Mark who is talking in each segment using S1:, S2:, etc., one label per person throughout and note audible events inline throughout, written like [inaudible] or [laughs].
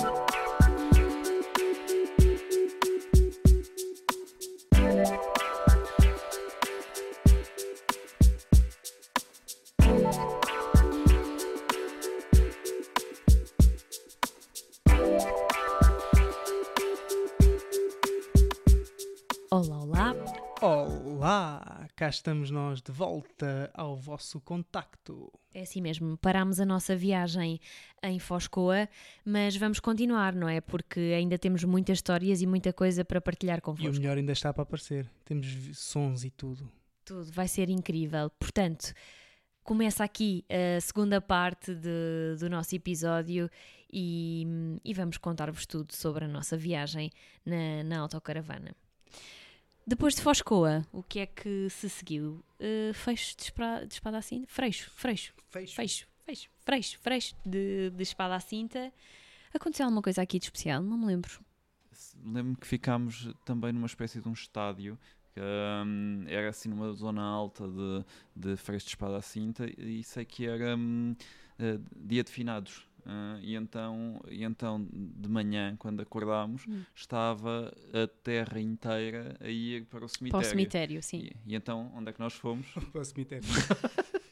S1: Olá,
S2: Cá estamos nós de volta ao vosso contacto.
S1: É assim mesmo, parámos a nossa viagem em Foscoa, mas vamos continuar, não é? Porque ainda temos muitas histórias e muita coisa para partilhar
S2: E o
S1: convosco.
S2: melhor ainda está para aparecer. Temos sons e tudo.
S1: Tudo vai ser incrível. Portanto, começa aqui a segunda parte de- do nosso episódio e, e vamos contar-vos tudo sobre a nossa viagem na, na autocaravana. Depois de Foscoa, o que é que se seguiu? Uh, fecho de, espra- de espada assim? Freixo, freixo.
S2: Fecho.
S1: Fecho, fecho, freixo, freixo de, de espada à cinta. Aconteceu alguma coisa aqui de especial? Não me lembro.
S3: Lembro-me que ficámos também numa espécie de um estádio. que, hum, era assim numa zona alta de, de Freixo de Espada à Cinta e sei que era hum, eh, dia de finados. Ah, e, então, e então, de manhã, quando acordámos,
S1: Hum.
S3: estava a terra inteira a ir para o cemitério.
S1: Para o cemitério, sim.
S3: E, e então, onde é que nós fomos? [laughs]
S2: Para o cemitério. [laughs]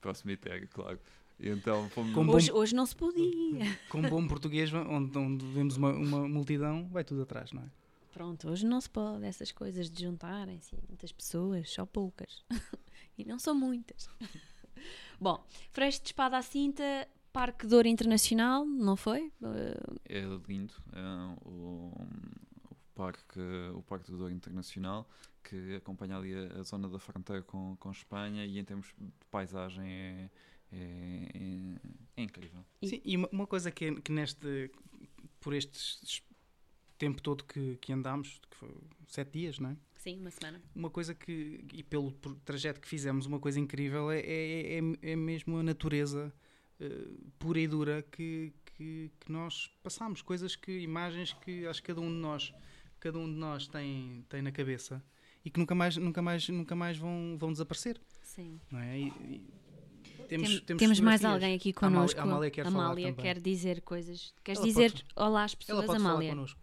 S3: para o cemitério, claro. E então fomos.
S2: Com bom-
S1: Hoje, hoje não se podia.
S2: Com bom português, onde, onde vemos uma, uma multidão, vai tudo atrás, não é?
S1: Pronto, hoje não se pode essas coisas de juntarem-se muitas pessoas, só poucas. [laughs] e não são muitas. Bom, Freixo de Espada à Cinta, Parque de Ouro Internacional, não foi? Uh,
S3: É lindo. é, o, o parque, o parque Douro Internacional, que acompanha ali a, a zona da fronteira com, com Espanha e em termos de paisagem é, é, é- é incrível.
S1: E-
S2: Sim, e uma, uma coisa que, que neste, por este tempo todo que, que andámos, que foi sete dias, não é?
S1: sim, uma semana.
S2: Uma coisa que, e pelo trajeto que fizemos, uma coisa incrível é, é, é, é mesmo a natureza eh, pura e dura que, que, que nós passámos. Coisas que, imagens que acho que cada um de nós, cada um de nós tem, tem na cabeça e que nunca mais, nunca mais, nunca mais vão, vão desaparecer,
S1: Sim.
S2: não é? E- e
S1: Tem-
S2: temos,
S1: temos, mais alguém aqui
S2: Amália-
S1: connosco.
S2: a Amália quer falar também.
S1: quer dizer coisas. Queres
S2: Ela
S1: dizer
S2: pode-
S1: olá às
S2: Ela
S1: pessoas,
S2: pode falar
S1: Amália?
S2: connosco.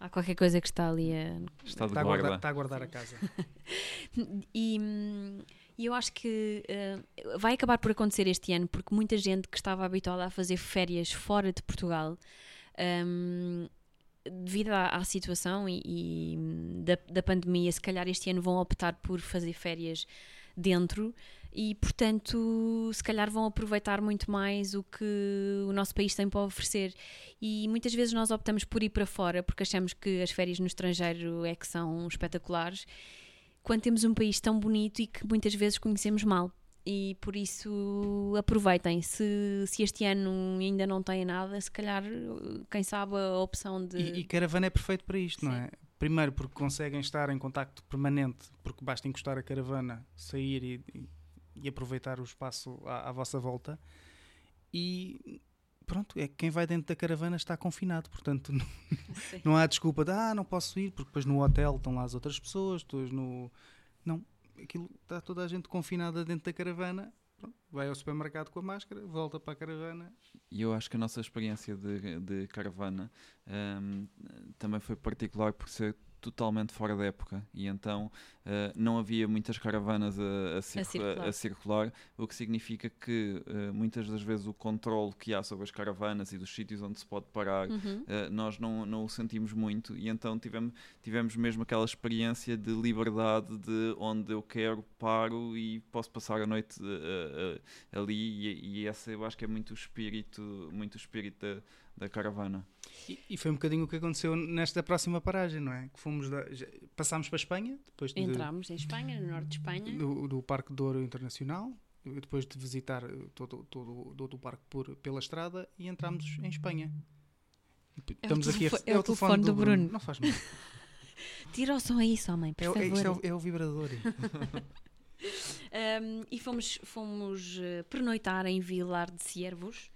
S1: Há qualquer coisa que está ali a
S3: Está
S2: Está a,
S3: guarda.
S2: guardar, está a guardar a casa. [laughs] [laughs]
S1: E, hum, e eu acho que eh, vai acabar por acontecer este ano, porque muita gente que estava habituada a fazer férias fora de Portugal, hum, devido à, à situação e, e, da, da pandemia, se calhar este ano vão optar por fazer férias dentro e, portanto, se calhar vão aproveitar muito mais o que o nosso país tem para oferecer. E muitas vezes nós optamos por ir para fora porque achamos que as férias no estrangeiro é que são espetaculares quando temos um país tão bonito e que muitas vezes conhecemos mal. E por isso aproveitem. Se, se este ano ainda não têm nada, se calhar, quem sabe, a opção de.
S2: E, e caravana é perfeito para isto, não
S1: Sim.
S2: é? Primeiro porque conseguem estar em contacto permanente, porque basta encostar a caravana, sair e, e- e aproveitar o espaço à, à vossa volta. E pronto, é que quem vai dentro da caravana está confinado, portanto não, não há desculpa de ah, não posso ir, porque depois no hotel estão lá as outras pessoas, depois no. Não, aquilo está toda a gente confinada dentro da caravana. pronto, vai ao supermercado com a máscara, volta para a caravana
S3: E eu acho que a nossa experiência de, de caravana hum, também foi particular por ser totalmente fora da época e então eh, não havia muitas caravanas a, a, circu-
S1: circular.
S3: a circular, o que significa que eh, muitas das vezes o controle que há sobre as caravanas e dos sítios onde se pode parar
S1: Uhum.
S3: Uh, nós não, não o sentimos muito e então tivemos, tivemos mesmo aquela experiência de liberdade de onde eu quero paro e posso passar a noite uh, uh, ali e, e esse eu acho que é muito o espírito, muito o espírito da, da caravana.
S2: E, e foi um bocadinho o que aconteceu nesta próxima paragem, não é? Que fomos da- já- passámos para a Espanha, depois de-
S1: Entramos em Espanha, no norte de Espanha.
S2: do, do Parque de Ouro Internacional, depois de visitar todo, todo, todo o parque por, pela estrada e entramos em Espanha.
S1: É
S2: Estamos aqui a,
S1: telefo- é o telefone do Bruno.
S2: Não faz mal. [laughs]
S1: Tira o som a isso, homem, por
S2: É, o- é,
S1: favor.
S2: isto é, o, é o vibrador. [laughs] [laughs]
S1: Um, e fomos, fomos eh, pernoitar em Vilar de Ciervos,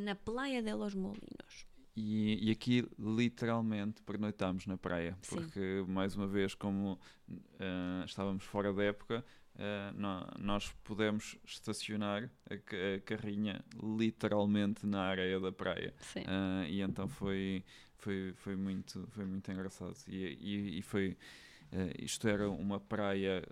S1: na Praia de los Molinos.
S3: E, e aqui literalmente pernoitámos na praia,
S1: Sim.
S3: porque mais uma vez, como uh, estávamos fora da época, eh, nó- nós pudemos estacionar a, a carrinha literalmente na areia da praia.
S1: Sim.
S3: Ah, e então foi, foi, foi, muito, foi muito engraçado. E, e, e foi. eh, isto era uma praia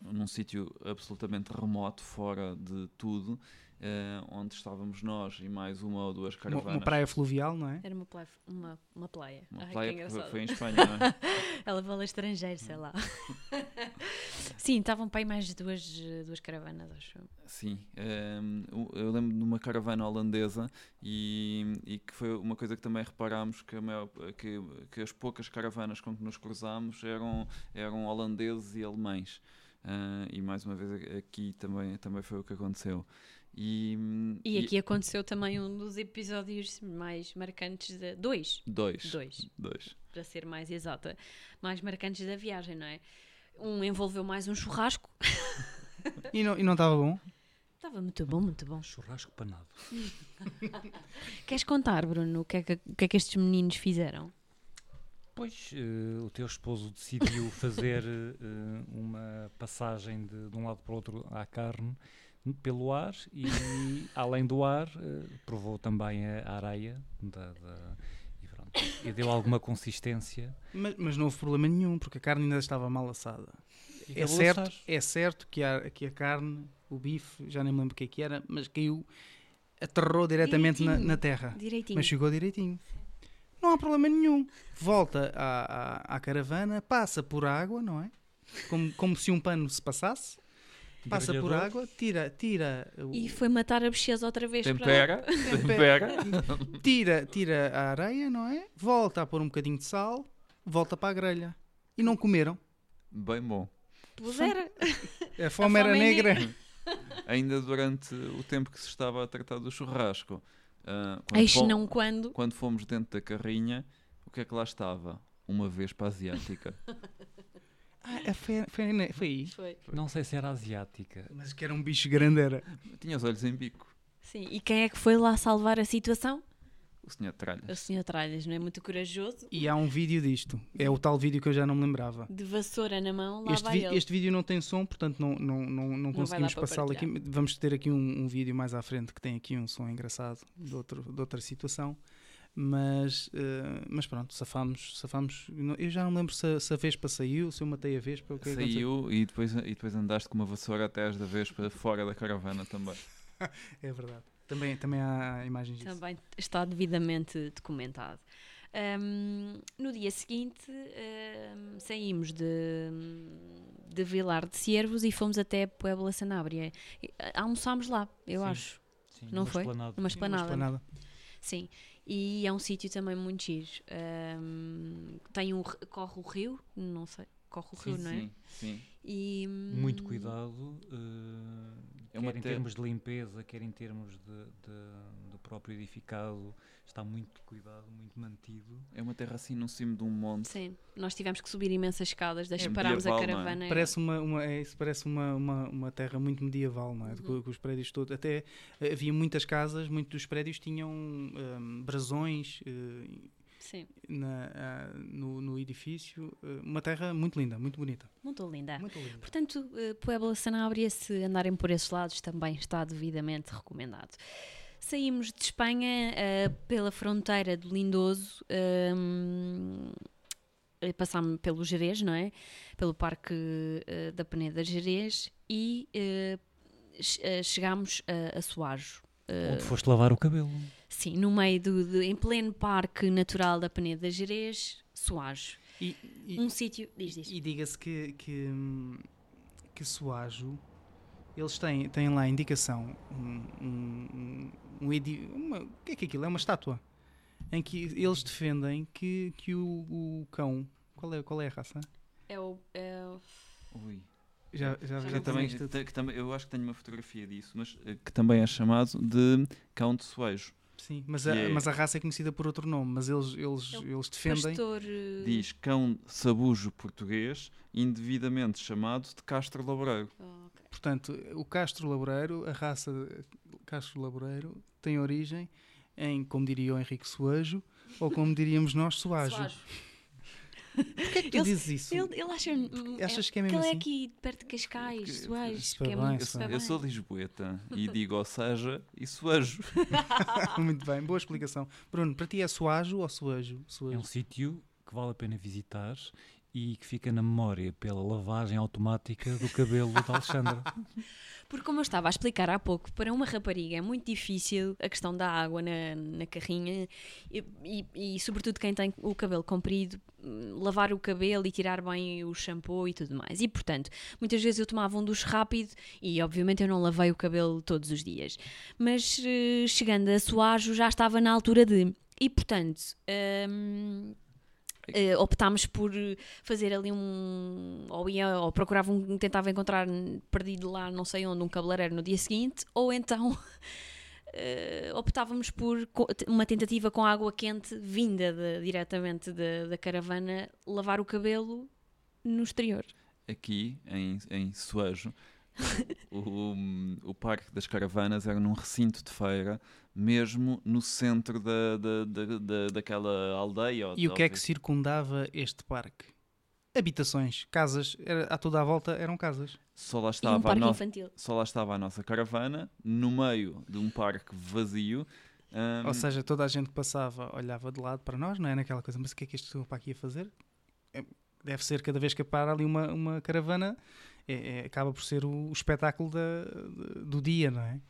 S3: num sítio absolutamente remoto, fora de tudo, eh, onde estávamos nós e mais uma ou duas
S2: Uma,
S3: caravanas.
S2: uma praia fluvial, não é?
S1: Era uma praia. Uma, uma praia.
S3: Uma
S1: Ai, que
S3: praia que foi, em Espanha, não é? [laughs]
S1: Ela fala estrangeiro, sei lá. [laughs] Sim, estavam para aí mais duas, duas caravanas, acho.
S3: Sim, ehm, eu- lembro de uma caravana holandesa e, e que foi uma coisa que também reparámos que, a maior- que, que as poucas caravanas com que nos cruzámos eram, eram holandeses e alemães. Ah, e mais uma vez aqui também, também foi o que aconteceu. E,
S1: E aqui aconteceu também um dos episódios mais marcantes de. Dois,
S3: dois.
S1: dois,
S3: Dois.
S1: para ser mais exata. Mais marcantes da viagem, não é? Um envolveu mais um churrasco.
S2: E não e não estava bom?
S1: Estava muito bom, muito bom.
S4: Churrasco panado. [laughs]
S1: Queres contar, Bruno, o que é que, o que, é que estes meninos fizeram?
S4: Pois, eh, o teu esposo decidiu fazer eh, uma passagem de, de um lado para o outro à carne pelo ar e, [laughs] além do ar, eh, provou também a areia da, da- e, pronto, e deu alguma consistência.
S2: Mas, mas não houve problema nenhum, porque a carne ainda estava mal assada. É certo,
S4: assar.
S2: é certo que a, que a carne, o bife, já nem me lembro o que é que era, mas caiu, aterrou diretamente na, na terra.
S1: Direitinho.
S2: Mas chegou direitinho. Não há problema nenhum. Volta à, à, à caravana, passa por água, não é? Como, como se um pano se passasse. Passa por água, tira, tira, o-
S1: E foi matar a bicheza outra vez para... [laughs]
S3: Tempera, tempera. [laughs]
S2: tira, tira a areia, não é? Volta a pôr um bocadinho de sal, volta para a grelha. E não comeram.
S3: Bem bom.
S1: Pois era.
S2: A [laughs] fome era
S1: fome é
S2: negra.
S3: Ainda durante o tempo que se estava a tratar do churrasco, ah, quando,
S1: não quando.
S3: quando fomos dentro da carrinha, o que é que lá estava? Uma vespa asiática.
S2: Ah, é, foi, foi, ne- foi aí.
S1: Foi.
S4: Não sei se era asiática.
S2: Mas que era um bicho grande, era.
S3: Tinha os olhos em bico.
S1: Sim. E quem é que foi lá salvar a situação?
S3: O senhor Tralhas.
S1: O Sr. Tralhas, não é muito corajoso?
S2: E há um vídeo disto. É o tal vídeo que eu já não me lembrava.
S1: De vassoura na mão, lá
S2: Este,
S1: vai ele.
S2: este vídeo não tem som, portanto não, não, não, não conseguimos passá-lo aqui. Vamos ter aqui um, um vídeo mais à frente que tem aqui um som engraçado de, outro, de outra situação. Mas, eh, mas pronto, safámos, safámos. Eu já não me lembro se a, se a Vespa saiu, se eu matei a Vespa. O que é.
S3: Saiu e depois, e depois andaste com uma vassoura até às da vespa fora da caravana também. [laughs]
S2: É verdade. Também, também há imagens disso.
S1: Também está devidamente documentado. Ahm, no dia seguinte ahm, saímos de, de Vilar de Ciervos e fomos até Puebla Sanabria. E, ah, Almoçámos lá, eu
S4: Sim.
S1: acho,
S4: Sim,
S1: Não
S4: numa
S1: foi?
S4: esplanada.
S1: numa esplanada. Sim, e é um sítio também muito giro. Ahm, tem um, corre o rio, não sei, corre o rio,
S3: sim,
S1: não é?
S3: sim, sim.
S1: E,
S4: Muito
S1: hum,
S4: cuidado, eh,
S3: É
S4: quer em
S3: te-
S4: termos de limpeza, quer em termos de, de- próprio edificado, está muito cuidado, muito mantido.
S3: É uma terra assim no cimo de um monte.
S1: Sim, nós tivemos que subir imensas escadas, deixa
S3: É
S1: parámos a
S3: é?
S1: caravana.
S2: Parece uma, uma, é isso, parece uma, uma, uma terra muito medieval, não é?
S1: Uhum.
S2: Com, com os prédios todos. Até eh, havia muitas casas, muitos dos prédios tinham hum, brasões eh,
S1: Sim,
S2: na, ah, no, no edifício. Eh, uma terra muito linda, muito bonita.
S1: muito linda.
S2: Muito linda.
S1: Portanto, eh, Puebla Sanabria, se andarem por esses lados, também está devidamente recomendado. Saímos de Espanha eh, pela fronteira do Lindoso, ehm, eh, passámos pelo Jerez, não é? Pelo Parque eh, da Peneda Jerez e eh, chegámos a, a Soajo. Eh,
S4: Onde foste lavar o cabelo.
S1: sim, no meio do, de- em pleno Parque Natural da Peneda Jerez, Soajo.
S2: E, e,
S1: Um sítio, diz, diz.
S2: e diga-se que, que, hum, que Soajo, eles têm, têm lá a indicação, um, um, um edi- uma- o que é que é aquilo? É uma estátua, em que eles defendem que, que o, o cão, qual é, qual é a raça?
S1: É o, é o-
S3: Ui.
S2: Já, já,
S1: Já
S3: também, que também, eu acho que tenho uma fotografia disso, mas eh, que também é chamado de cão de suejo.
S2: Sim, mas a,
S3: é-
S2: mas a raça é conhecida por outro nome, mas eles, eles,
S1: É o
S2: eles defendem.
S1: pastor. eh,
S3: Diz cão sabujo português, indevidamente chamado de Castro Laboreiro.
S1: oh, ok.
S2: Portanto, o Castro Laboreiro, a raça Castro Laboreiro, tem origem em, como diria o Henrique Soajo, ou como diríamos nós, Soajo.
S1: Soajo.
S2: Porquê é que tu
S1: Ele-
S2: dizes isso?
S1: Ele, ele acha. hum,
S2: Achas
S1: é,
S2: que é mesmo
S1: ele é
S2: assim?
S1: aqui perto de Cascais,
S2: Que-
S1: Soares, que é
S2: bem,
S1: muito
S3: Eu, sou lisboeta e digo ou seja e suejo. [laughs]
S2: Muito bem, boa explicação. Bruno, para ti é suajo ou suajo?
S4: É um sítio que vale a pena visitar e que fica na memória pela lavagem automática do cabelo de Alexandra. [laughs]
S1: Porque, como eu estava a explicar há pouco, para uma rapariga é muito difícil a questão da água na, na carrinha e, e- e, sobretudo, quem tem o cabelo comprido, hum, lavar o cabelo e tirar bem o shampoo e tudo mais. E, portanto, muitas vezes eu tomava um duche rápido e, obviamente, eu não lavei o cabelo todos os dias. Mas, eh, chegando a suajo, já estava na altura de. E, portanto. hum, eh, optámos por fazer ali um ou ia ou procurava um, tentava encontrar perdido lá não sei onde um cabeleireiro no dia seguinte ou então [laughs] eh, optávamos por uma tentativa com água quente vinda de- diretamente da- da caravana lavar o cabelo no exterior.
S3: Aqui em, em Suejo, [laughs] o, o Parque das Caravanas era num recinto de feira, mesmo no centro da, da, da, da- daquela aldeia. ou
S2: E o que é que circundava este parque? Habitações, casas, era, a toda a volta eram casas.
S3: Só lá
S1: e um
S3: estava a no-
S1: infantil
S3: só lá estava a nossa caravana, no meio de um parque vazio. hum,
S2: Ou seja, toda a gente que passava olhava de lado para nós, não é naquela coisa, mas o que é que este senhor para aqui a fazer? É- Deve ser cada vez que para ali uma, uma caravana, é- é- acaba por ser o, o espetáculo da- do dia, não é?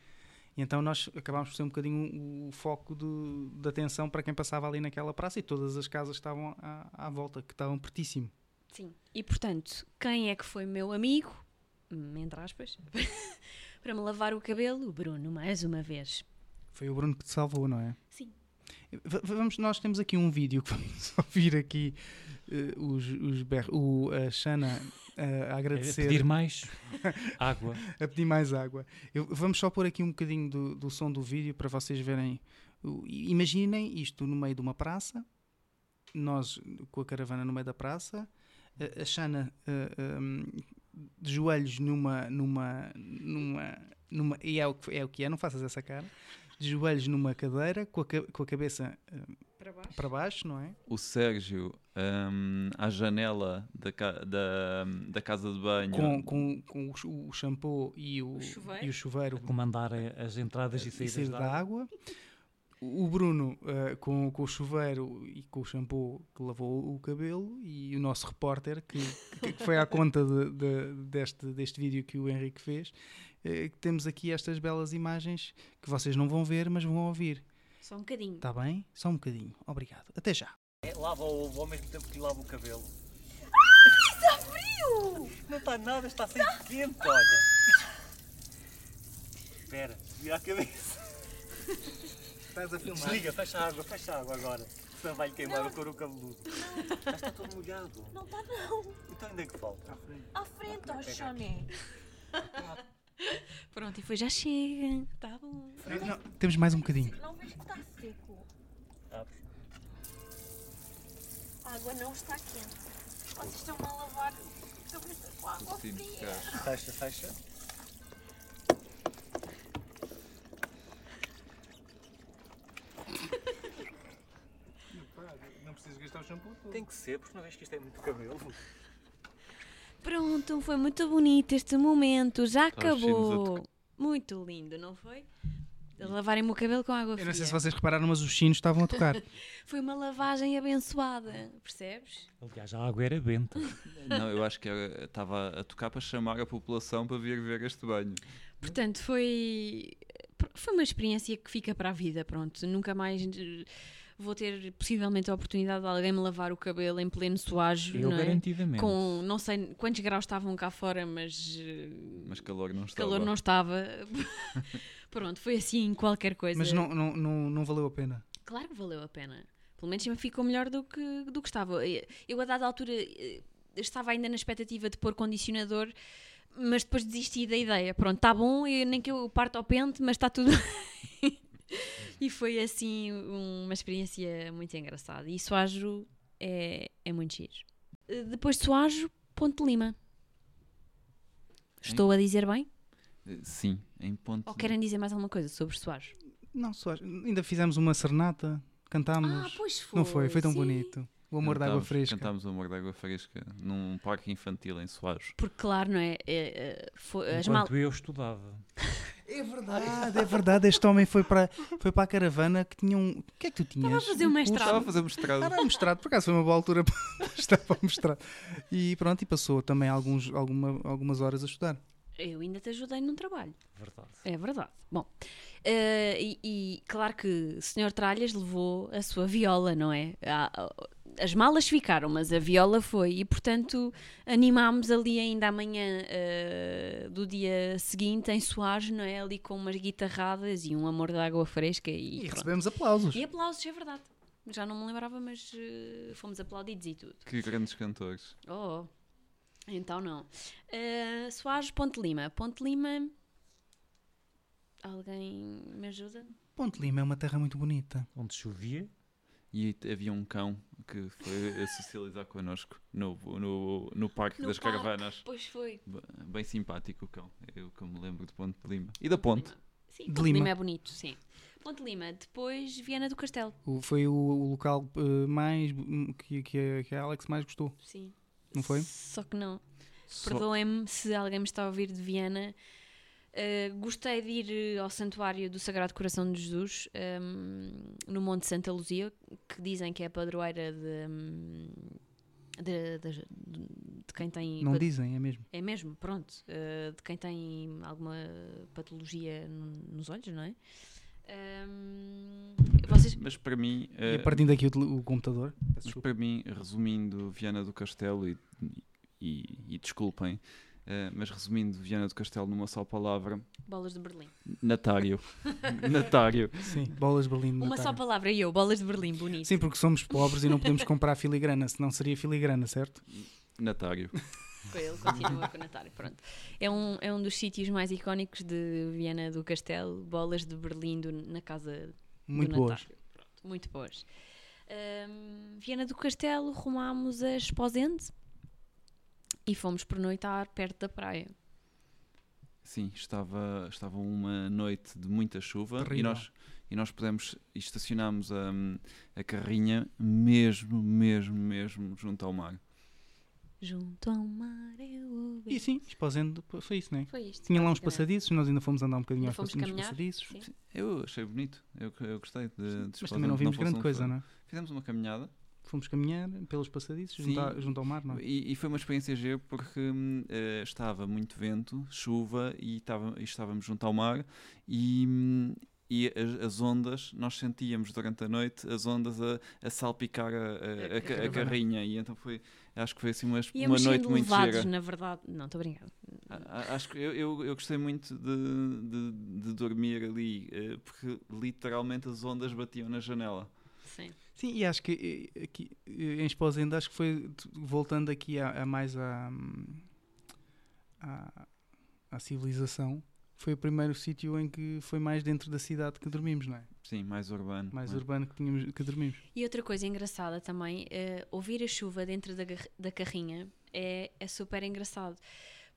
S2: E então nós acabámos por ser um bocadinho o, foco do- da atenção para quem passava ali naquela praça e todas as casas estavam à, à volta, que estavam pertíssimo.
S1: sim e portanto quem é que foi meu amigo hum, entre aspas [laughs] para me lavar o cabelo o Bruno mais uma vez
S2: Foi o Bruno que te salvou, não é?
S1: sim
S2: V- vamos, nós temos aqui um vídeo que [laughs] vamos ouvir aqui eh, os, os ber- o, a Xana a
S4: É
S2: agradecer,
S4: pedir mais água. [laughs]
S2: a pedir mais água. Eu- vamos só pôr aqui um bocadinho do, do som do vídeo para vocês verem. imaginem isto no meio de uma praça, nós com a caravana no meio da praça, a, a Xana eh, um, de joelhos numa, numa, numa, numa e é o, que, é o que é, não faças essa cara, de joelhos numa cadeira, com a, com a cabeça eh,
S1: para baixo
S2: para baixo, não é?
S3: o Sérgio hum, à janela da, da, da casa de banho.
S2: Com, com, com o shampoo e o,
S1: O chuveiro.
S2: e o chuveiro
S4: A comandar as entradas e
S2: e
S4: saídas
S2: sair
S4: da
S2: da
S4: água.
S2: O Bruno eh, com, com o chuveiro e com o shampoo que lavou o cabelo e o nosso repórter que, que foi à conta de- de- deste, deste vídeo que o Henrique fez. que temos aqui estas belas imagens que vocês não vão ver, mas vão ouvir.
S1: Só um bocadinho
S2: Está bem? Só um bocadinho. Obrigado. Até já.
S5: É, lava o ovo ao mesmo tempo que lava o cabelo. Não está nada, está sempre quente, olha. Espera, vira a cabeça.
S2: Estás a
S5: Desliga, fecha a água, fecha a água agora. Senão vai-lhe queimar o couro cabeludo. Já está todo molhado.
S6: Não está não.
S5: Então ainda é que falta?
S6: À frente, ó Johnny.
S1: Pronto, e foi já chega. Tá bom.
S2: Não, temos mais um bocadinho.
S6: Não vejo que está seco. A água não está quente. Vocês estão a lavar a cabeça com água fria.
S5: Fecha, fecha.
S2: Não precisas gastar o shampoo todo.
S5: Tem que ser, porque não vês que isto é muito cabelo.
S1: Pronto, foi muito bonito este momento. Já acabou. Muito lindo, não foi? Lavarem-me o cabelo com água
S2: Eu
S1: fria.
S2: não sei se vocês repararam, mas os sinos estavam a tocar. [laughs]
S1: Foi uma lavagem abençoada, percebes?
S4: Aliás, a água era benta.
S3: Não, eu acho que era- estava a tocar para chamar a população para vir ver este banho.
S1: Portanto, foi foi uma experiência que fica para a vida, pronto. Nunca mais vou ter possivelmente a oportunidade de alguém me lavar o cabelo em pleno suajo,
S4: Eu
S1: não é?
S4: garantidamente.
S1: Com não sei quantos graus estavam cá fora, mas eh,
S3: Mas calor não estava.
S1: calor não estava. [laughs] Pronto, foi assim qualquer coisa.
S2: Mas não, não, não, não valeu a pena.
S1: Claro que valeu a pena. Pelo menos me ficou melhor do que, do que estava. Eu, a dada altura, eh, estava ainda na expectativa de pôr condicionador, mas depois desisti da ideia. Pronto, está bom, eu- nem que eu parta ao pente, mas está tudo. [laughs] e foi assim uma experiência muito engraçada. E Soajo é, é muito giro. Eh, Depois de Soajo, Ponte Lima. Estou a dizer bem?
S3: Eh, Sim, em ponto.
S1: Ou querem dizer mais alguma coisa sobre Soares?
S2: Não, só, ainda fizemos uma serenata, cantámos.
S1: Ah, pois foi.
S2: não foi? Foi tão
S1: sim.
S2: bonito. O amor de água
S3: Cantámos-
S2: fresca.
S3: Cantámos o amor de água fresca num parque infantil em Soares.
S1: Porque, claro, não é? é, é, foi- as
S4: Enquanto
S1: mal...
S4: eu estudava. [laughs]
S2: É verdade, é verdade. Este homem foi para, foi para a caravana que tinha um. O que é que tu tinhas?
S1: Estava a fazer um mestrado.
S3: Estava a fazer mestrado.
S2: Era mestrado, por acaso foi uma boa altura [laughs] para estar para mostrar. E pronto, e passou também alguns, alguma, algumas horas a estudar.
S1: Eu ainda te ajudei num trabalho.
S4: Verdade.
S1: É verdade. Bom, eh, e, e claro que o Sr. Tralhas levou a sua viola, não é? Há- as malas ficaram, mas a viola foi. E, portanto, animámos ali ainda amanhã eh, do dia seguinte em Soares, não é? Ali com umas guitarradas e um amor de água fresca. E,
S2: E
S1: pronto.
S2: recebemos aplausos.
S1: E aplausos, é verdade. Já não me lembrava, mas eh, fomos aplaudidos e tudo.
S3: Que grandes cantores.
S1: Oh, então não. Uh, Soares, Ponte Lima. Ponte Lima. Alguém me ajuda?
S2: Ponte Lima é uma terra muito bonita.
S4: Onde chovia.
S3: E havia um cão que foi a socializar connosco no, no, no Parque
S1: No
S3: das
S1: parque.
S3: Caravanas.
S1: Pois foi.
S3: Bem simpático o cão. O que eu me lembro de Ponte de Lima. E da Ponte.
S1: Sim,
S2: De
S1: Ponte
S2: Lima.
S1: Lima. é bonito, sim. Ponte Lima, depois Viana do Castelo.
S2: O- foi o, o local eh, mais que, que, a- que a Alex mais gostou.
S1: Sim.
S2: Não foi?
S1: Só que não.
S3: Só-
S1: Perdoem-me se alguém me está a ouvir de Viana. Uh, gostei de ir uh, ao Santuário do Sagrado Coração de Jesus, um, no Monte Santa Luzia, que dizem que é a padroeira de, um, de, de- de quem tem.
S2: Não dizem, é mesmo.
S1: É mesmo, pronto. uh, de quem tem alguma patologia nos olhos, não é? Um, vocês.
S3: Mas para mim,
S2: E
S3: eh,
S2: partindo aqui o, o computador.
S3: Mas para mim, resumindo Viana do Castelo, e, e, e desculpem, eh, mas resumindo Viana do Castelo numa só palavra,
S1: Bolas de Berlim.
S3: Natário. [laughs] Natário.
S2: Sim, bolas de Berlim. de
S1: Uma só
S2: Natália.
S1: palavra, e eu, bolas de Berlim, bonito.
S2: Sim, porque somos pobres e não podemos comprar filigrana, senão seria filigrana, certo?
S3: Natário.
S1: Ele, continua com o Natário. Pronto. É um, é um dos sítios mais icónicos de Viana do Castelo, bolas de Berlim do- na casa
S2: Muito
S1: do
S2: boas.
S1: Natário. Pronto, muito boas. Ahm, Viana do Castelo, rumámos a Esposende e fomos pernoitar perto da praia.
S3: Sim, estava, estava uma noite de muita chuva e nós, e nós pudemos, e estacionámos a, a carrinha mesmo, mesmo, mesmo junto ao mar.
S1: Junto ao mar eu ouvi.
S2: E sim, Esposende foi isso, não é?
S1: Foi isto.
S2: Tinha lá uns passadiços, nós ainda fomos andar um bocadinho aos
S1: fomos caminhar,
S2: passadiços.
S1: sim.
S3: Eu achei bonito, eu, eu gostei de, de
S2: Mas também não vimos
S3: fosse
S2: grande coisa, não é?
S3: Fizemos uma caminhada
S2: Fomos caminhar pelos passadiços
S3: Sim.
S2: junto, à- junto ao mar, não é?
S3: e, e foi uma experiência gira porque eh, estava muito vento, chuva e, estava, e estávamos junto ao mar e, e as, as ondas, nós sentíamos durante a noite as ondas a, a salpicar a, a- a a carrinha e então foi, acho que foi assim uma, uma noite muito
S1: levados,
S3: gira.
S1: na verdade. Não, estou brincando.
S3: A- a- Acho que eu, eu, eu gostei muito de, de, de dormir ali, eh, porque literalmente as ondas batiam na janela.
S1: Sim.
S2: Sim, e acho que aqui em Esposende, acho que foi voltando aqui a, a mais à, à, à civilização, foi o primeiro sítio em que foi mais dentro da cidade que dormimos, não é?
S3: Sim, mais urbano.
S2: Mais
S3: é?
S2: urbano que, tínhamos, que dormimos.
S1: E outra coisa engraçada também, eh, ouvir a chuva dentro da, da carrinha é, é super engraçado.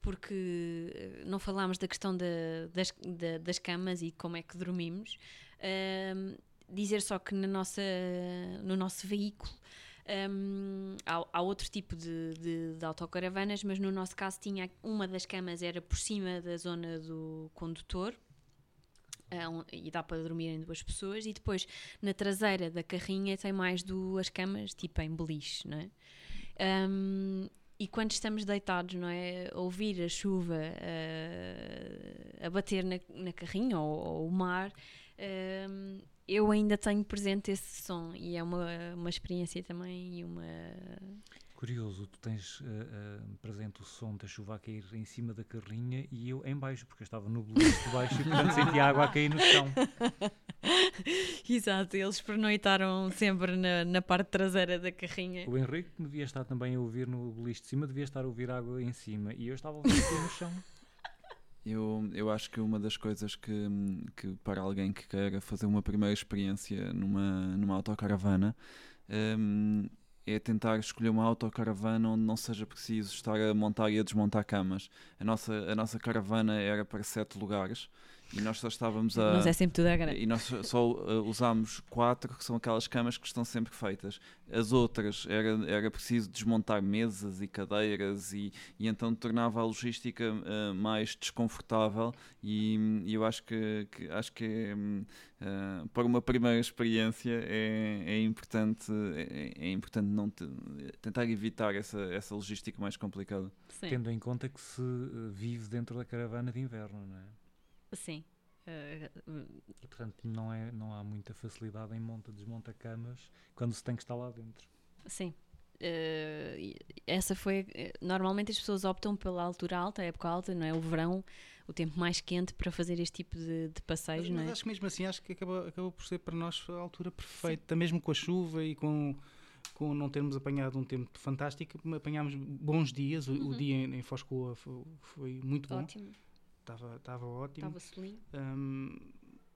S1: Porque eh, não falámos da questão da- das, da- das camas e como é que dormimos. Ahm, dizer só que na nossa, no nosso veículo ahm, há, há outro tipo de, de, de autocaravanas, mas no nosso caso tinha uma das camas era por cima da zona do condutor. um- e dá para dormirem duas pessoas e depois na traseira da carrinha tem mais duas camas, tipo em beliche, não é? Um, e quando estamos deitados, não é? Ouvir a chuva ah, a bater na, na carrinha ou, ou o mar, um, eu ainda tenho presente esse som e é uma, uma experiência também e uma.
S4: Curioso, tu tens eh, eh, presente o som da chuva a cair em cima da carrinha e eu em baixo, porque eu estava no beliche de baixo e portanto [laughs] senti a água a cair no chão. [laughs]
S1: Exato, eles pernoitaram sempre na, na parte traseira da carrinha.
S4: O Henrique que devia estar também a ouvir no beliche de cima, devia estar a ouvir água em cima e eu estava a ouvir no chão.
S3: Eu, eu acho que uma das coisas que, que para alguém que queira fazer uma primeira experiência numa, numa autocaravana hum, é tentar escolher uma autocaravana onde não seja preciso estar a montar e a desmontar camas. A nossa, a nossa caravana era para sete lugares e nós só estávamos a.
S1: Mas é sempre tudo à grande.
S3: E nós só- uh, usámos quatro, que são aquelas camas que estão sempre feitas. As outras era, era preciso desmontar mesas e cadeiras, e, e então tornava a logística uh, mais desconfortável. E, hum, eu acho que, que- acho que uh, para uma primeira experiência é, é importante, é, é importante não te- tentar evitar essa, essa logística mais complicada.
S1: Sim.
S4: Tendo em conta que se vive dentro da caravana de inverno, não é?
S1: Sim. Eh,
S4: E, portanto, não, é, não há muita facilidade em monta desmonta camas quando se tem que estar lá dentro.
S1: sim. E essa foi. eh, Normalmente as pessoas optam pela altura alta, a época alta, não é? O verão, o tempo mais quente para fazer este tipo de, de passeios,
S2: Mas,
S1: não
S2: mas
S1: é?
S2: acho que mesmo assim acho que acabou, acabou por ser para nós a altura perfeita, mesmo com a chuva e com, com não termos apanhado um tempo fantástico, apanhámos bons dias. O, o
S1: Uhum.
S2: dia em, em Foscoa foi, foi muito bom,
S1: Ótimo.
S2: Estava estava ótimo.
S1: Estava.
S2: Hum,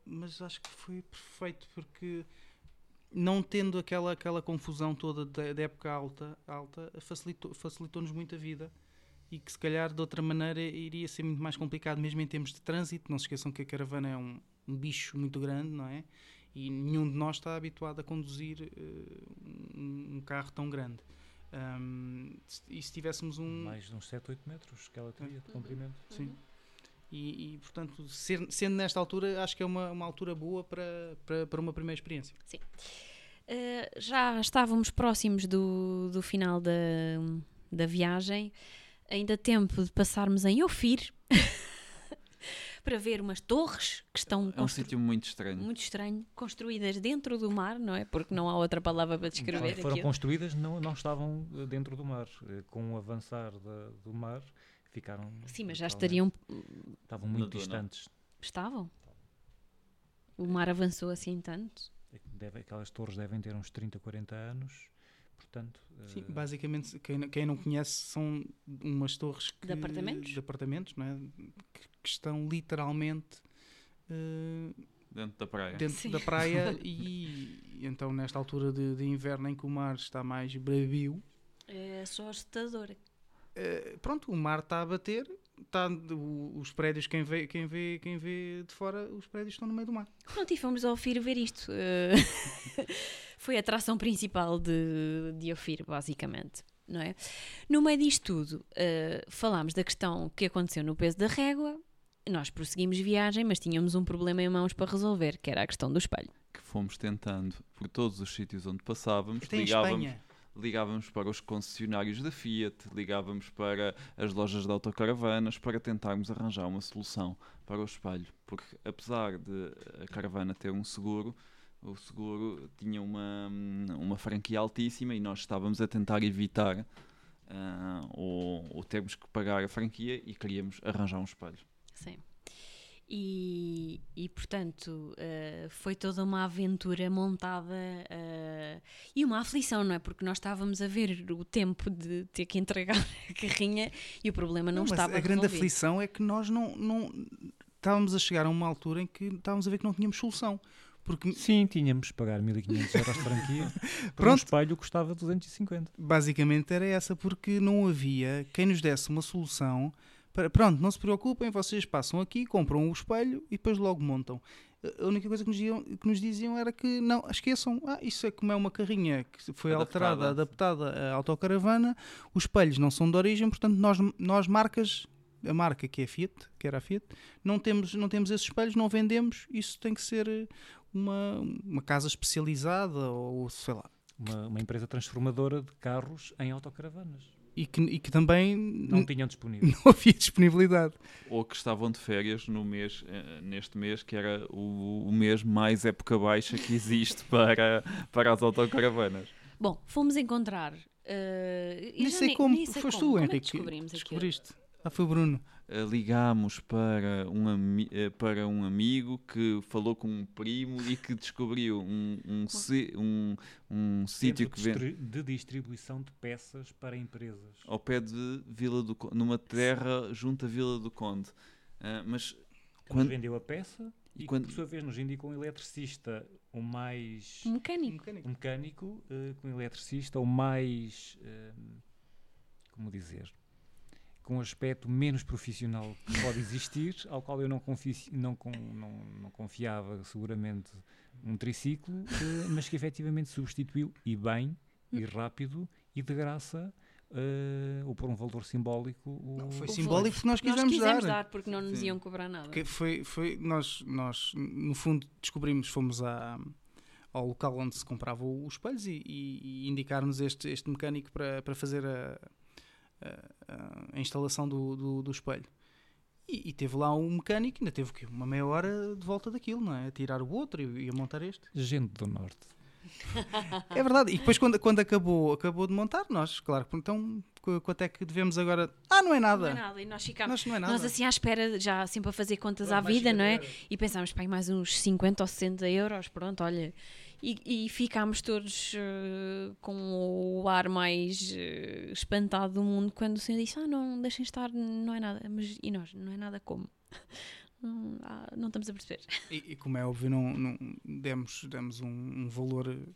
S2: mas acho que foi perfeito porque não tendo aquela, aquela confusão toda da, da época alta, alta facilitou- facilitou-nos muito a vida e que se calhar de outra maneira iria ser muito mais complicado mesmo em termos de trânsito. Não se esqueçam que a caravana é um, um bicho muito grande, não é? E nenhum de nós está habituado a conduzir eh, um, um carro tão grande. Se- e se tivéssemos um,
S4: Mais de uns 7, 8 metros que ela teria de comprimento.
S2: Sim. E, e, portanto, ser- sendo nesta altura, acho que é uma, uma altura boa para, para, para uma primeira experiência.
S1: Eh, já estávamos próximos do, do final da, da viagem, ainda tempo de passarmos em Ofir [laughs] para ver umas torres que estão
S3: É um sítio muito estranho.
S1: muito estranho, construídas dentro do mar, não é? Porque não há outra palavra para descrever
S4: foram
S1: aquilo.
S4: construídas, não, não estavam dentro do mar. Eh, Com o avançar da- do mar, ficaram.
S1: Sim, mas já estariam.
S4: Estavam muito distantes.
S1: Estavam? O mar avançou assim tanto?
S4: É Deve, aquelas torres devem ter uns 30, 40 anos. Portanto,
S2: Sim,
S4: eh,
S2: basicamente, quem, não- quem não conhece, são umas torres que-
S1: De apartamentos?
S2: de apartamentos, não é? que, que estão literalmente eh,
S3: Dentro da praia.
S2: dentro
S1: Sim.
S2: da praia [laughs] e, e então nesta altura de, de inverno em que o mar está mais bravio,
S1: É só assustador.
S2: Eh, pronto, o mar está a bater, está, o- os prédios, quem vê, quem, vê, quem vê de fora, os prédios estão no meio do mar.
S1: Pronto, e fomos ao Ofir ver isto. Eh, [laughs] Foi a atração principal de, de Ofir, basicamente. Não é? No meio disto tudo, eh, falámos da questão que aconteceu no peso da régua. Nós prosseguimos viagem, mas tínhamos um problema em mãos para resolver, que era a questão do espelho.
S3: Que fomos tentando por todos os sítios onde passávamos.
S2: Até em
S3: ligávamos,
S2: Espanha.
S3: Ligávamos para os concessionários da Fiat, ligávamos para as lojas de autocaravanas para tentarmos arranjar uma solução para o espelho. Porque apesar de a caravana ter um seguro, o seguro tinha uma, uma franquia altíssima e nós estávamos a tentar evitar ah, o, o termos que pagar a franquia e queríamos arranjar um espelho.
S1: Sim. E, e portanto, eh, foi toda uma aventura montada eh, e uma aflição, não é? Porque nós estávamos a ver o tempo de ter que entregar [laughs] a carrinha e o problema não,
S2: mas
S1: estava
S2: a grande
S1: resolvido.
S2: aflição é que nós não, não estávamos a chegar a uma altura em que estávamos a ver que não tínhamos solução. Porque
S4: Sim, tínhamos de pagar 1500 euros de franquia. [laughs] Para um
S2: Pronto.
S4: espelho custava 250.
S2: basicamente era essa, porque não havia quem nos desse uma solução para pronto, não se preocupem, vocês passam aqui, compram o espelho e depois logo montam. A única coisa que nos diziam, que nos diziam era que não, esqueçam, ah, isso é como é uma carrinha que foi
S3: Adaptada.
S2: alterada, adaptada à autocaravana, os espelhos não são de origem, portanto nós, nós marcas, a marca que é Fiat, que era a Fiat, não temos, não temos esses espelhos, não vendemos, isso tem que ser eh, uma, uma casa especializada ou sei lá.
S4: Uma, uma empresa transformadora de carros em autocaravanas.
S2: E que, e que também
S4: Não tinham disponível. [laughs]
S2: não havia disponibilidade.
S3: ou que estavam de férias no mês, eh, neste mês, que era o, o mês mais época baixa que existe [laughs] para, para as autocaravanas.
S1: Bom, fomos encontrar. eu
S2: Nem sei como,
S1: nem sei
S2: foste
S1: como.
S2: tu,
S1: Como é que
S2: Henrique.
S1: descobrimos aquilo?
S2: Ah, foi o Bruno.
S3: Eh, Ligámos para um, ami- eh, para um amigo que falou com um primo e que descobriu um, um, um, um sítio que vende
S4: de distribuição de peças para empresas.
S3: ao pé de Vila do Conde, numa terra junto à Vila do Conde. Ah, mas
S4: Que nos
S3: quando,
S4: vendeu a peça
S3: E
S4: e,
S3: quando-
S4: que, por sua vez nos indicou um eletricista ou mais
S1: Um mecânico.
S4: um mecânico eh, com um eletricista ou mais eh, como dizer com aspecto menos profissional que pode existir, ao qual eu não, confi- não, con- não, não confiava seguramente um triciclo, eh, mas que efetivamente substituiu e bem, e rápido, e de graça, eh, ou por um valor simbólico. O,
S2: Não, foi simbólico porque nós
S1: Nós
S2: quisemos,
S1: quisemos
S2: dar.
S1: dar porque não nos
S3: Sim.
S1: iam cobrar nada.
S2: Porque foi, foi nós, nós, no fundo, descobrimos, fomos à, ao local onde se compravam os espelhos e, e, e indicaram-nos este, este mecânico para, para fazer a, a- a instalação do, do, do espelho. E, e teve lá um mecânico, ainda teve o quê? uma meia hora de volta daquilo, não é? A tirar o outro e, e a montar este.
S4: Gente do Norte. [laughs]
S2: É verdade. E depois, quando, quando acabou, acabou de montar, nós, claro, então qu- quanto é que devemos agora? Ah, não é nada.
S1: Não é nada. E nós ficámos.
S2: Nós não é nada.
S1: Nós assim à espera, já sempre a fazer contas
S2: Pronto,
S1: à vida, não é?
S2: 50 euros.
S1: E pensámos, pai, mais uns 50 ou 60 euros, pronto, olha. E, e ficámos todos eh, com o ar mais eh, espantado do mundo quando o senhor disse: Ah, não, deixem estar, não é nada. Mas e nós? Não é nada como? [laughs] Não, ah, não estamos a perceber.
S2: E, e como é óbvio, não, não- demos, demos um, um valor, eh,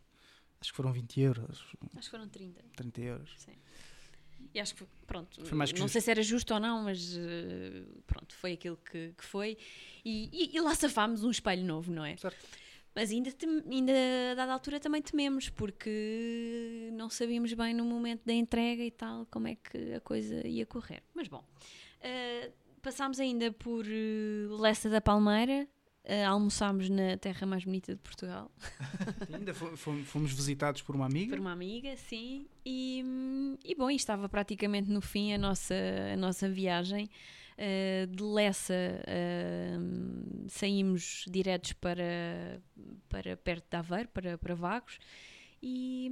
S2: acho que foram 20 euros,
S1: Acho que foram 30.
S2: 30 euros.
S1: E acho que, pronto,
S2: que
S1: não
S2: justo.
S1: sei se era justo ou não, mas pronto, foi aquilo que, que foi. E, e- e lá safámos um espelho novo, não é?
S2: Certo.
S1: Mas ainda, ainda a dada altura também tememos, porque não sabíamos bem no momento da entrega e tal como é que a coisa ia correr. Mas bom, eh, passámos ainda por eh, Lessa da Palmeira, eh, almoçámos na terra mais bonita de Portugal. [laughs]
S2: Ainda fo- fomos, fomos visitados por uma amiga.
S1: Por uma amiga, sim. E, hum, e bom, e estava praticamente no fim a nossa, a nossa viagem. Uh, de Lessa uh, saímos diretos para, para perto de Aveiro, para, para Vagos. E,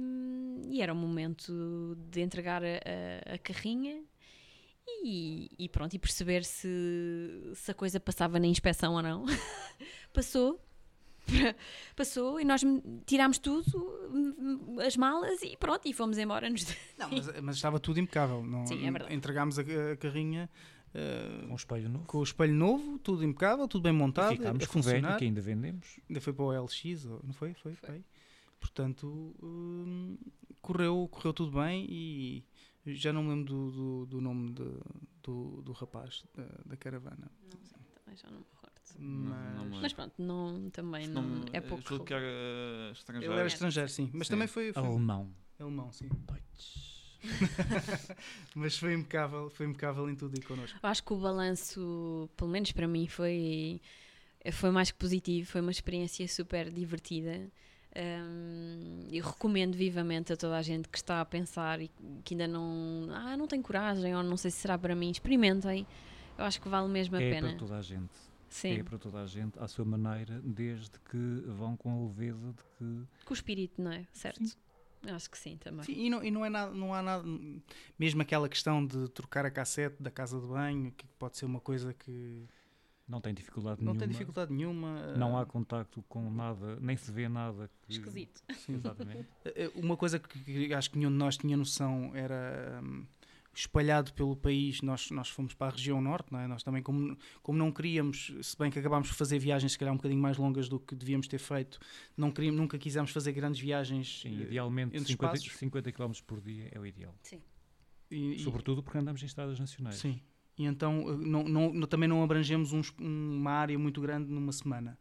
S1: e era o momento de entregar a, a- carrinha e, e pronto, e perceber se, se a coisa passava na inspeção ou não. [laughs] Passou, [laughs] passou e nós tirámos tudo, as malas e pronto, e fomos embora. Nos...
S2: Não, [laughs] mas, mas estava tudo impecável. Não,
S1: Sim, é verdade.
S2: Entregámos a, a carrinha eh,
S4: Com um espelho novo.
S2: com o espelho novo, tudo impecável, tudo bem montado,
S4: e ficámos com o velho que ainda vendemos.
S2: Ainda foi para o LX, ou- não foi? Foi, foi. Portanto, hum, correu, correu tudo bem e já não me lembro do, do, do nome de- do, do rapaz da, da caravana.
S1: Também já não me recordo.
S2: Mas,
S3: não me
S1: Mas pronto, não, também
S3: Não,
S1: não, é pouco.
S3: julgo que era estrangeiro.
S2: ele era estrangeiro, sim. Mas
S3: Sim.
S2: também foi, foi
S4: Alemão.
S2: alemão, sim.
S4: Deutsch. [laughs]
S2: Mas foi impecável, foi impecável em tudo e connosco.
S1: Eu acho que o balanço, pelo menos para mim, foi, foi mais que positivo, foi uma experiência super divertida. Hum, eu recomendo vivamente a toda a gente que está a pensar e que ainda não, ah, não tem coragem ou não sei se será para mim, experimentem. Eu acho que vale mesmo a
S4: É
S1: pena.
S4: para toda a gente.
S1: Sim,
S4: É para toda a gente, à sua maneira, desde que vão com a leveza de que
S1: com o espírito, não é? Certo? Eu acho que sim também.
S2: Sim, e não, e não é nada, não há nada, mesmo aquela questão de trocar a cassete da casa de banho, que pode ser uma coisa que
S4: não tem dificuldade
S2: não
S4: nenhuma.
S2: tem dificuldade nenhuma.
S4: Não há
S2: eh,
S4: contacto com nada, nem se vê nada. Que...
S1: Esquisito.
S4: Exatamente. [laughs]
S2: Eh, Uma coisa que, que acho que nenhum de nós tinha noção era hum, espalhado pelo país. Nós, nós fomos para a região norte, não é? Nós também, como, como não queríamos, se bem que acabámos por fazer viagens, se calhar um bocadinho mais longas do que devíamos ter feito, não queríamos, nunca quisemos fazer grandes viagens.
S4: Sim,
S2: eh,
S4: idealmente
S2: entre
S4: 50,
S2: espaços.
S4: 50 km por dia é o ideal.
S2: e- e-
S4: Sobretudo porque andamos em estradas nacionais.
S2: Sim. E então eh, não, não- também não abrangemos uns- uma área muito grande numa semana.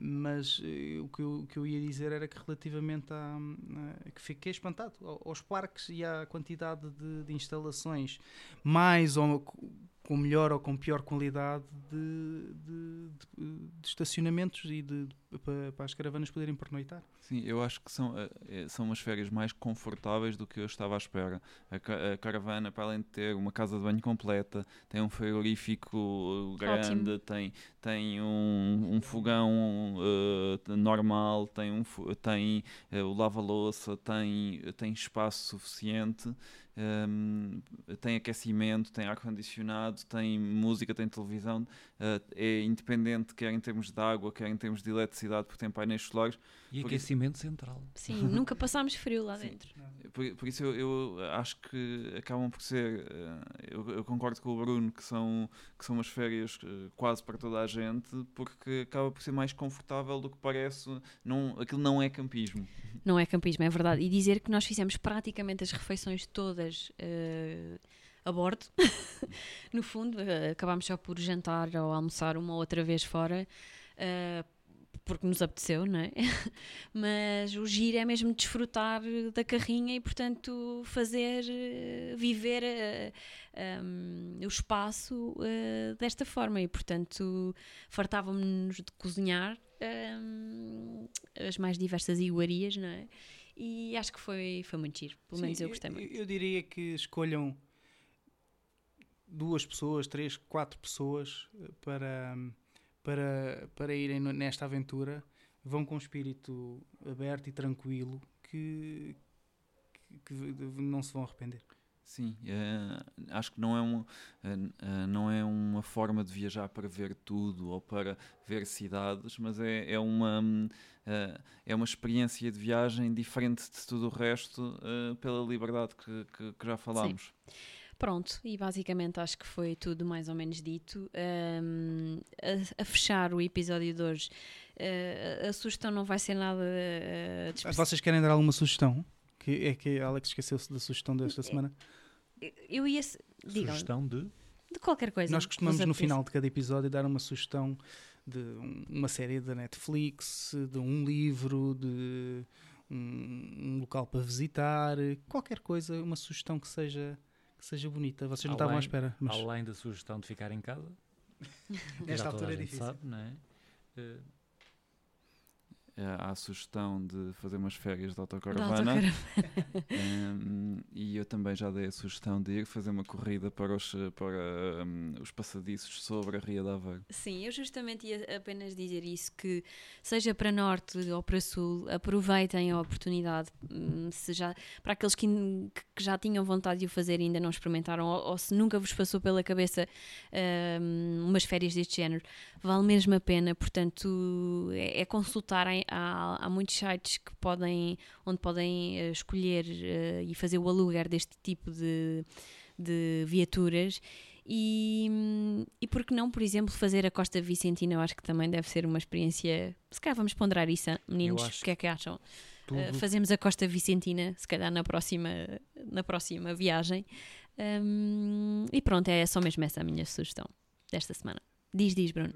S2: Mas eh, o, que eu, o que eu ia dizer era que relativamente a- que fiquei espantado ao- aos parques e à quantidade de, de instalações mais ou co- com melhor ou com pior qualidade de, de- de- estacionamentos e de- para, para as caravanas poderem pernoitar.
S3: Sim, eu acho que são, eh, eh, são umas férias mais confortáveis do que eu estava à espera. A, a caravana, para além de ter uma casa de banho completa, tem um frigorífico eh, grande, tem, tem um, um fogão eh, normal, tem, um, tem eh, o lava-louça, tem, tem espaço suficiente. ehm, tem aquecimento, tem ar-condicionado, tem música, tem televisão, é independente, quer em termos de água, quer em termos de eletricidade, porque tem painéis solares.
S4: E
S3: Por isso-
S4: aquecimento central.
S1: Sim, [laughs] nunca passámos frio lá
S3: Sim.
S1: dentro.
S3: Por, por isso eu, eu acho que acabam por ser. eh, Eu, eu concordo com o Bruno que são, que são umas férias eh, quase para toda a gente, porque acaba por ser mais confortável do que parece. Não, aquilo não é campismo.
S1: Não é campismo, é verdade. E dizer que nós fizemos praticamente as refeições todas eh, a bordo. [laughs] no fundo, eh, acabámos só por jantar ou almoçar uma outra vez fora. eh, porque nos apeteceu, não é? [laughs] Mas o giro é mesmo desfrutar da carrinha e, portanto, fazer, eh, viver eh, um, o espaço eh, desta forma. E, portanto, fartávamos-nos de cozinhar um, as mais diversas iguarias, não é? E acho que foi, foi muito giro. Pelo menos
S2: Sim,
S1: eu gostei muito.
S2: Eu, diria que escolham duas pessoas, três, quatro pessoas eh, para, para, para irem nesta aventura. Vão com um espírito aberto e tranquilo que, que, que não se vão arrepender.
S3: Sim, eh, acho que não é, um, eh, eh, não é uma forma de viajar para ver tudo ou para ver cidades, mas é, é, uma, é uma experiência de viagem diferente de tudo o resto pela liberdade que, que- que já falámos.
S1: Pronto, e basicamente acho que foi tudo mais ou menos dito. Um, a, a fechar o episódio de hoje, uh, a sugestão não vai ser nada uh,
S2: Vocês querem dar alguma sugestão? Que é que a Alex esqueceu-se da sugestão desta semana.
S1: Eu ia. Digam,
S4: Sugestão de.
S1: de qualquer coisa.
S2: Nós costumamos no final de cada episódio dar uma sugestão de um- uma série da Netflix, de um livro, de um, um local para visitar, qualquer coisa, uma sugestão que seja, que seja bonita. Vocês não estavam à espera, mas
S4: Além da sugestão de ficar em casa.
S2: nesta altura é difícil.
S4: Sabe, não é? Eh,
S3: Eh, há a sugestão de fazer umas férias de
S1: Da
S3: autocaravana.
S1: autocaravana.
S3: Hum, e eu também já dei a sugestão de ir fazer uma corrida para os, para, hum, os passadiços sobre a Ria de Aveiro.
S1: Sim, eu justamente ia apenas dizer isso: que seja para norte ou para sul, aproveitem a oportunidade. hum, Se já, para aqueles que, que já tinham vontade de o fazer e ainda não experimentaram, ou, ou se nunca vos passou pela cabeça hum, umas férias deste género, vale mesmo a pena. Portanto, é, é consultarem. Há, há muitos sites que podem, onde podem eh, escolher eh, e fazer o aluguer deste tipo de, de viaturas. E, hum, e por que não, por exemplo, fazer a Costa Vicentina? Eu acho que também deve ser uma experiência. Se calhar vamos ponderar isso, meninos. O que é que acham? Uh, fazemos a Costa Vicentina, se calhar na próxima, na próxima viagem. Um, e pronto, é só mesmo essa a minha sugestão desta semana. Diz, diz, Bruno.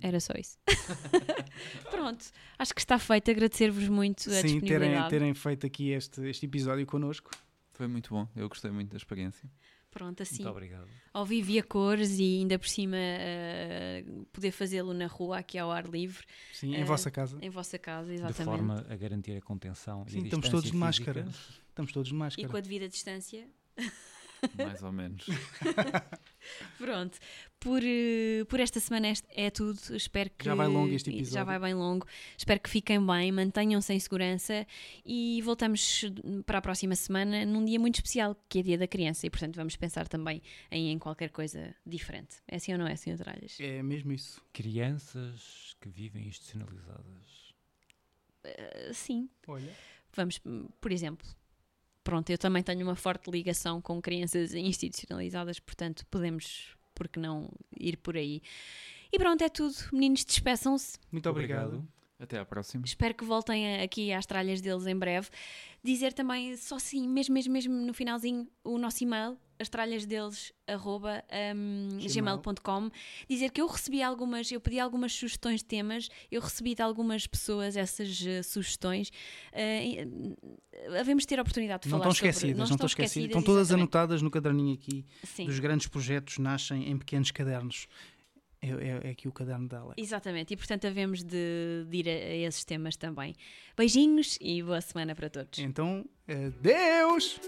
S1: Era só isso. [laughs] pronto, acho que está feito. Agradecer-vos muito a
S2: sim, terem,
S1: disponibilidade.
S2: terem feito aqui este, este episódio connosco.
S3: Foi muito bom, eu gostei muito da experiência.
S1: Pronto, assim,
S4: Muito obrigado.
S1: ao vivo e a cores e ainda por cima uh, poder fazê-lo na rua, aqui ao ar livre,
S2: Sim, em
S1: Eh,
S2: vossa casa.
S1: em vossa casa,
S4: De
S1: exatamente.
S4: forma a garantir a contenção e
S2: Sim,
S4: a
S2: estamos todos de máscara. Estamos todos de
S1: E
S2: máscara.
S1: com a devida distância. [laughs]
S3: Mais ou menos. [laughs]
S1: Pronto, por, eh, por esta semana é tudo. Espero que
S2: Já vai longo este
S1: e- Já
S2: episódio.
S1: vai bem longo. Espero que fiquem bem, mantenham-se em segurança e voltamos para a próxima semana num dia muito especial, que é Dia da Criança, e portanto vamos pensar também em, em qualquer coisa diferente. É assim ou não é, Sr. Tralhas?
S2: É mesmo isso.
S4: Crianças que vivem institucionalizadas.
S1: Eh, sim,
S2: Olha.
S1: vamos, por exemplo. Pronto, eu também tenho uma forte ligação com crianças institucionalizadas, portanto podemos, por que não, ir por aí. E pronto, é tudo. Meninos, despeçam-se.
S2: Muito obrigado.
S3: Até à próxima.
S1: Espero que voltem aqui às tralhas deles em breve. Dizer também, só assim, mesmo, mesmo, mesmo no finalzinho, o nosso e-mail, as tralhas deles, arroba um, gmail.com. Dizer que eu recebi algumas, eu pedi algumas sugestões de temas, eu recebi de algumas pessoas essas eh, sugestões. Havemos de ter a oportunidade de
S2: Não
S1: falar
S2: estão
S1: sobre-
S2: esquecidas, não estão esquecidas. Estão
S1: esquecidas,
S2: todas
S1: exatamente.
S2: anotadas no caderninho aqui.
S1: Sim.
S2: Dos grandes projetos nascem em pequenos cadernos. É, é, é aqui o caderno Alex.
S1: Exatamente, e portanto havemos de, de ir a, a esses temas também. Beijinhos e boa semana para todos.
S2: Então, adeus!